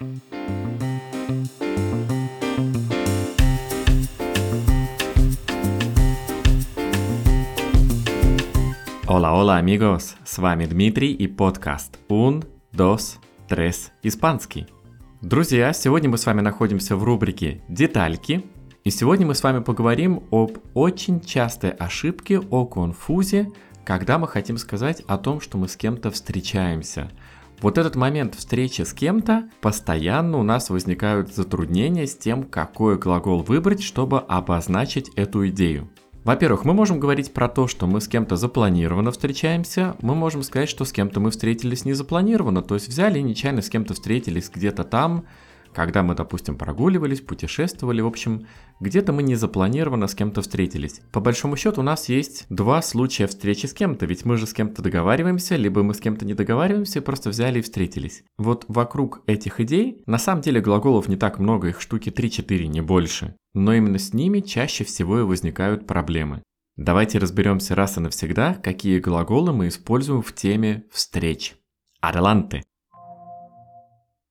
Hola, hola, amigos! С вами Дмитрий и подкаст Un, Dos, Tres, Испанский. Друзья, сегодня мы с вами находимся в рубрике «Детальки», и сегодня мы с вами поговорим об очень частой ошибке, о конфузе, когда мы хотим сказать о том, что мы с кем-то встречаемся. Вот этот момент встречи с кем-то, постоянно у нас возникают затруднения с тем, какой глагол выбрать, чтобы обозначить эту идею. Во-первых, мы можем говорить про то, что мы с кем-то запланированно встречаемся, мы можем сказать, что с кем-то мы встретились незапланированно, то есть взяли и нечаянно с кем-то встретились где-то там, когда мы, допустим, прогуливались, путешествовали, в общем, где-то мы незапланированно с кем-то встретились. По большому счету у нас есть два случая встречи с кем-то, ведь мы же с кем-то договариваемся, либо мы с кем-то не договариваемся, просто взяли и встретились. Вот вокруг этих идей, на самом деле глаголов не так много, их штуки 3-4, не больше. Но именно с ними чаще всего и возникают проблемы. Давайте разберемся раз и навсегда, какие глаголы мы используем в теме встреч. Adelante!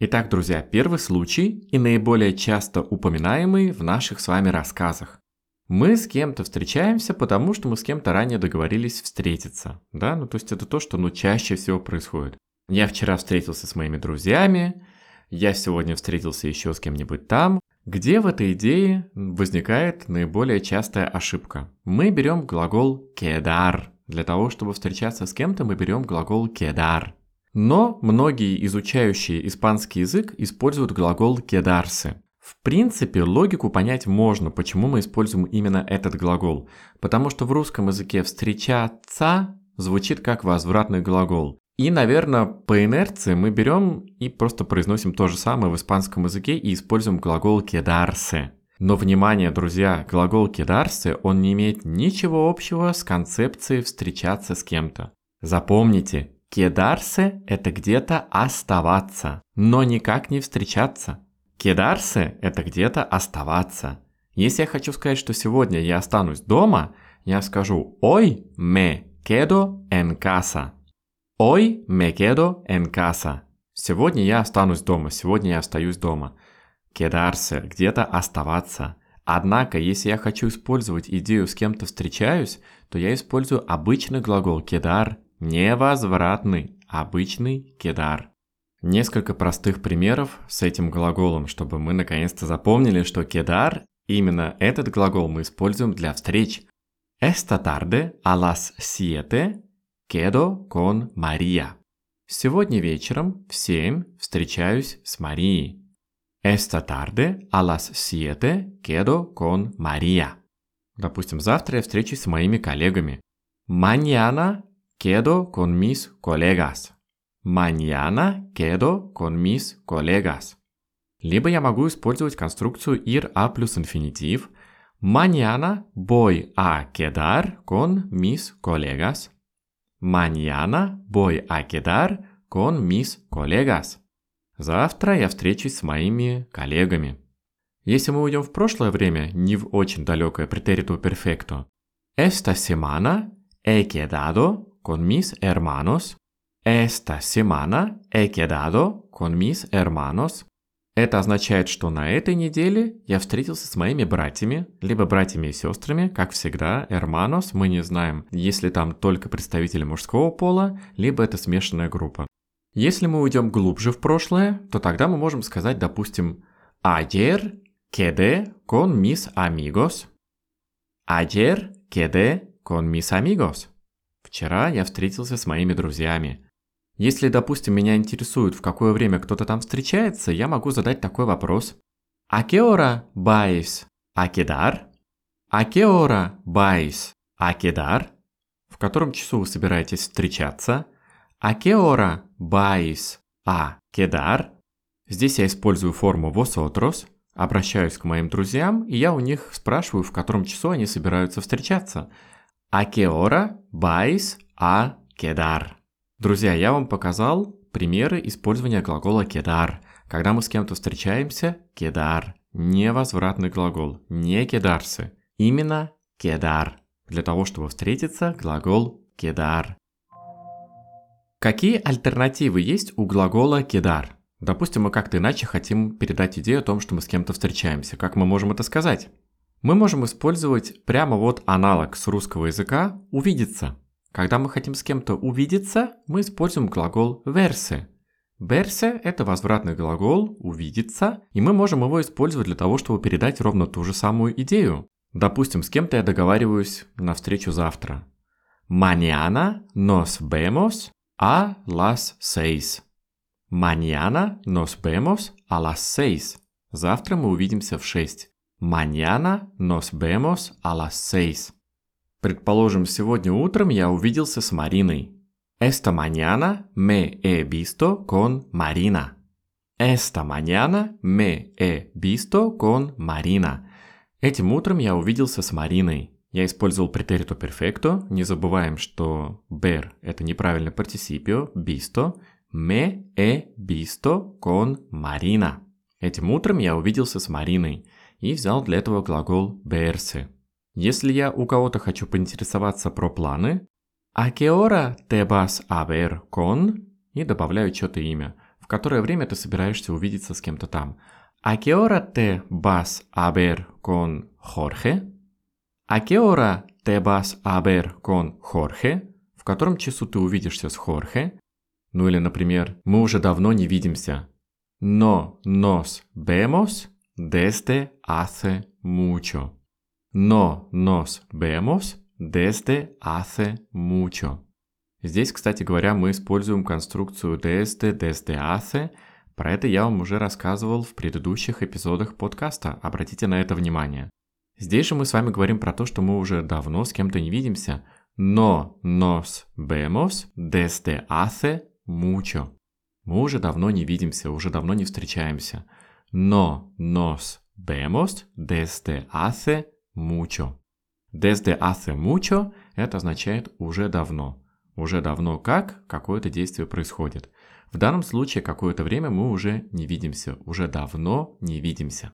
Итак, друзья, первый случай и наиболее часто упоминаемый в наших с вами рассказах. Мы с кем-то встречаемся, потому что мы с кем-то ранее договорились встретиться. Да, ну то есть это то, что ну, чаще всего происходит. Я вчера встретился с моими друзьями, я сегодня встретился еще с кем-нибудь там. Где в этой идее возникает наиболее частая ошибка? Мы берем глагол кедар. Для того, чтобы встречаться с кем-то, мы берем глагол кедар. Но многие изучающие испанский язык используют глагол «quedarse». В принципе, логику понять можно, почему мы используем именно этот глагол. Потому что в русском языке «встречаться» звучит как возвратный глагол. И, наверное, по инерции мы берем и просто произносим то же самое в испанском языке и используем глагол «quedarse». Но внимание, друзья, глагол «quedarse» он не имеет ничего общего с концепцией «встречаться с кем-то». Запомните, Кедарсе – это где-то оставаться, но никак не встречаться. Кедарсе – это где-то оставаться. Если я хочу сказать, что сегодня я останусь дома, я скажу «Ой, me quedo en casa». «Ой, me quedo en casa». Сегодня я останусь дома, сегодня я остаюсь дома. Кедарсе – где-то оставаться. Однако, если я хочу использовать идею «с кем-то встречаюсь», то я использую обычный глагол «кедар» Невозвратный, обычный кедар. Несколько простых примеров с этим глаголом, чтобы мы наконец-то запомнили, что кедар, именно этот глагол мы используем для встреч. Esta tarde a las siete quedo con María. Сегодня вечером в семь встречаюсь с Марией. Esta tarde a las siete quedo con María. Допустим, завтра я встречусь с моими коллегами. Mañana Quedo con mis colegas. Mañana quedo con mis colegas. Либо я могу использовать конструкцию ir a плюс инфинитив. Mañana voy a quedar con mis colegas. Mañana voy a quedar con mis colegas. Завтра я встречусь с моими коллегами. Если мы уйдем в прошлое время, не в очень далекое претериту перфекто, esta semana he quedado con mis hermanos. Esta semana he quedado con mis hermanos. Это означает, что на этой неделе я встретился с моими братьями, либо братьями и сестрами, как всегда, hermanos, мы не знаем, если там только представители мужского пола, либо это смешанная группа. Если мы уйдем глубже в прошлое, то тогда мы можем сказать, допустим, ayer quedé con mis amigos. Ayer quedé con mis amigos. Вчера я встретился с моими друзьями. Если, допустим, меня интересует, в какое время кто-то там встречается, я могу задать такой вопрос. «А qué hora vais a quedar?» «А qué hora vais a quedar?» В котором часу вы собираетесь встречаться? «А vais a quedar?» Здесь я использую форму vosotros, обращаюсь к моим друзьям, и я у них спрашиваю, в котором часу они собираются встречаться – А hora vais a quedar? Друзья, я вам показал примеры использования глагола quedar. Когда мы с кем-то встречаемся, quedar. Невозвратный глагол, не quedarse. Именно quedar. Для того, чтобы встретиться, глагол quedar. Какие альтернативы есть у глагола quedar? Допустим, мы как-то иначе хотим передать идею о том, что мы с кем-то встречаемся. Как мы можем это сказать? Мы можем использовать прямо вот аналог с русского языка «увидеться». Когда мы хотим с кем-то увидеться, мы используем глагол verse. Verse – это возвратный глагол «увидеться», и мы можем его использовать для того, чтобы передать ровно ту же самую идею. Допустим, с кем-то я договариваюсь на встречу завтра. Mañana nos vemos a las seis. Mañana nos vemos a las seis. Завтра мы увидимся в 6. Mañana nos vemos a las seis. Предположим, сегодня утром я увиделся с Мариной. Esta mañana me he visto con Marina. Esta mañana me he visto con Marina. Этим утром я увиделся с Мариной. Я использовал претерито перфекто. Не забываем, что ber – это неправильный партисипио, visto. Me he visto con Marina. Этим утром я увиделся с Мариной и взял для этого глагол verse. Если я у кого-то хочу поинтересоваться про планы, «A qué hora te vas a ver con?» и добавляю что-то имя, в которое время ты собираешься увидеться с кем-то там. «A qué hora te vas a ver con Jorge?» «A qué hora te vas a ver con Jorge?» В котором часу ты увидишься с Хорхе? Ну или, например, мы уже давно не видимся. No nos vemos desde hace mucho. No nos vemos desde hace mucho. Здесь, кстати говоря, мы используем конструкцию desde, desde hace. Про это я вам уже рассказывал в предыдущих эпизодах подкаста. Обратите на это внимание. Здесь же мы с вами говорим про то, что мы уже давно с кем-то не видимся. Но nos vemos desde hace mucho. Мы уже давно не видимся, уже давно не встречаемся. Но nos vemos desde hace mucho. Desde hace mucho – это означает «уже давно». Уже давно как какое-то действие происходит. В данном случае какое-то время мы уже не видимся, уже давно не видимся.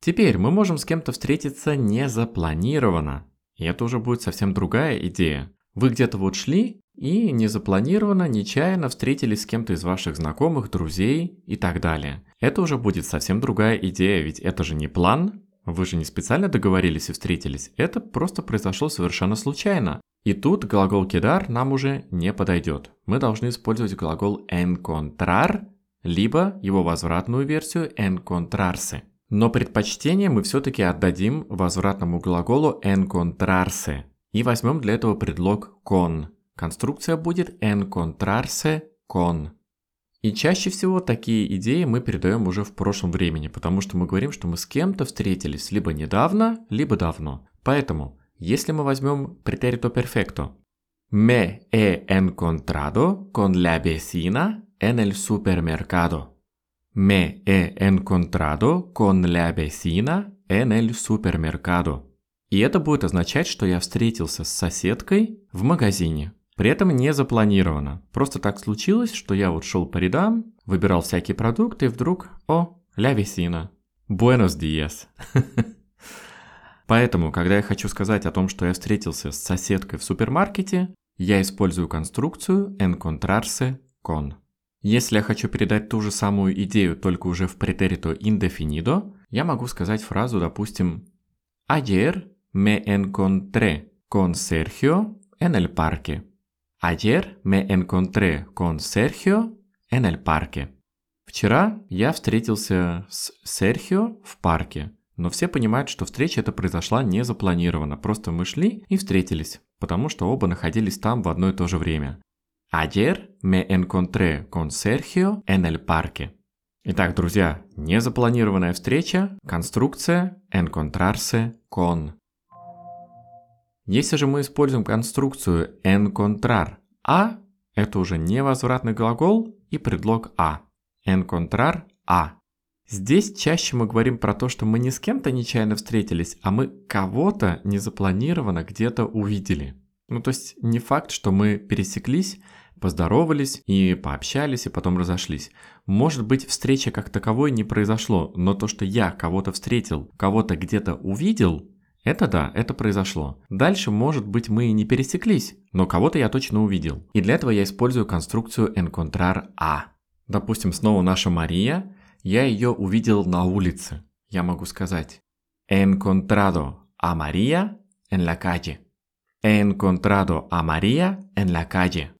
Теперь мы можем с кем-то встретиться незапланированно. И это уже будет совсем другая идея. Вы где-то вот шли и незапланированно, нечаянно встретились с кем-то из ваших знакомых, друзей и так далее. Это уже будет совсем другая идея, ведь это же не план, вы же не специально договорились и встретились, это просто произошло совершенно случайно. И тут глагол кидар нам уже не подойдет. Мы должны использовать глагол encontrar, либо его возвратную версию encontrarse. Но предпочтение мы все-таки отдадим возвратному глаголу encontrarse и возьмем для этого предлог con. Конструкция будет encontrarse con. И чаще всего такие идеи мы передаем уже в прошлом времени, потому что мы говорим, что мы с кем-то встретились либо недавно, либо давно. Поэтому, если мы возьмем претерито перфекто, me he encontrado con la vecina en el supermercado. Me he encontrado con la vecina en el supermercado. И это будет означать, что я встретился с соседкой в магазине. При этом не запланировано. Просто так случилось, что я вот шел по рядам, выбирал всякие продукты, и вдруг, о, ля весина. Буэнос диес. Поэтому, когда я хочу сказать о том, что я встретился с соседкой в супермаркете, я использую конструкцию encontrarse con. Если я хочу передать ту же самую идею, только уже в претерито indefinido, я могу сказать фразу, допустим, Ayer me encontré con Sergio en el parque. Ayer me encontré con Sergio en el parque. Вчера я встретился с Серхио в парке. Но все понимают, что встреча эта произошла не запланированно. Просто мы шли и встретились, потому что оба находились там в одно и то же время. Ayer me encontré con Sergio en el parque. Итак, друзья, незапланированная встреча, конструкция encontrarse con. Если же мы используем конструкцию encontrar a, это уже невозвратный глагол и предлог a. Encontrar a. Здесь чаще мы говорим про то, что мы не с кем-то нечаянно встретились, а мы кого-то незапланированно где-то увидели. Ну то есть не факт, что мы пересеклись, поздоровались и пообщались, и потом разошлись. Может быть, встреча как таковой не произошло, но то, что я кого-то встретил, кого-то где-то увидел, это да, это произошло. Дальше, может быть, мы и не пересеклись, но кого-то я точно увидел. И для этого я использую конструкцию encontrar a. Допустим, снова наша Мария, я ее увидел на улице. Я могу сказать encontrado a María en la calle. Encontrado a María en la calle.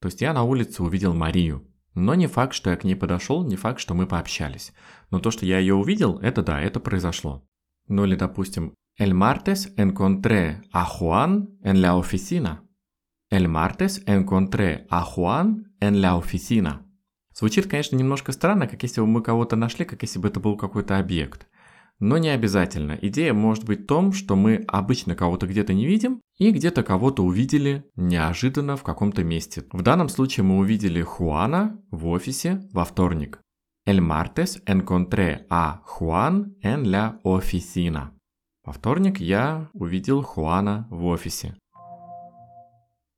То есть я на улице увидел Марию. Но не факт, что я к ней подошел, не факт, что мы пообщались. Но то, что я ее увидел, это да, это произошло. Ну или, допустим, El martes encontré a Juan en la oficina. El martes encontré a Juan en la oficina. Звучит, конечно, немножко странно, как если бы мы кого-то нашли, как если бы это был какой-то объект. Но не обязательно. Идея может быть в том, что мы обычно кого-то где-то не видим и где-то кого-то увидели неожиданно в каком-то месте. В данном случае мы увидели Хуана в офисе во вторник. El martes encontré a Juan en la oficina. Во вторник я увидел Хуана в офисе.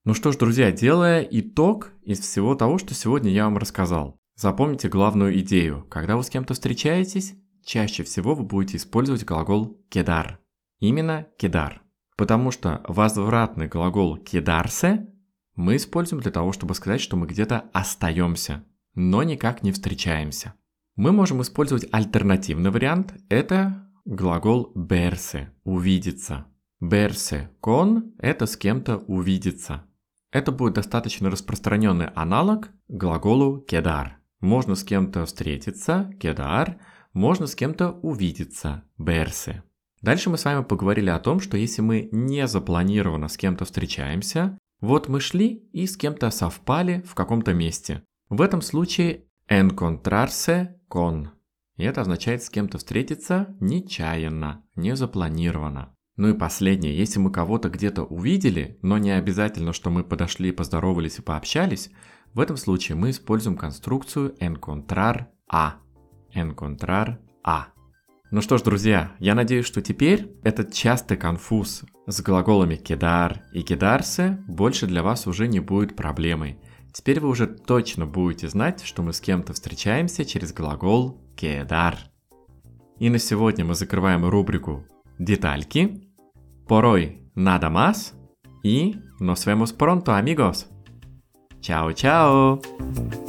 Ну что ж, друзья, делая итог из всего того, что сегодня я вам рассказал. Запомните главную идею. Когда вы с кем-то встречаетесь, чаще всего вы будете использовать глагол кедар. Именно кедар. Потому что возвратный глагол кедарсе мы используем для того, чтобы сказать, что мы где-то остаемся, но никак не встречаемся. Мы можем использовать альтернативный вариант. Это глагол берсе – увидеться. Берсе кон – это с кем-то увидеться. Это будет достаточно распространенный аналог глаголу кедар. Можно с кем-то встретиться, кедар – можно с кем-то увидеться, берсы. Дальше мы с вами поговорили о том, что если мы не запланированно с кем-то встречаемся, вот мы шли и с кем-то совпали в каком-то месте. В этом случае encontrarse con. И это означает с кем-то встретиться нечаянно, не запланированно. Ну и последнее, если мы кого-то где-то увидели, но не обязательно, что мы подошли, поздоровались и пообщались, в этом случае мы используем конструкцию encontrar a encontrar a. Ну что ж, друзья, я надеюсь, что теперь этот частый конфуз с глаголами кедар и кедарсе больше для вас уже не будет проблемой. Теперь вы уже точно будете знать, что мы с кем-то встречаемся через глагол кедар. И на сегодня мы закрываем рубрику «Детальки». Порой nada más и nos vemos pronto, amigos. Чао-чао!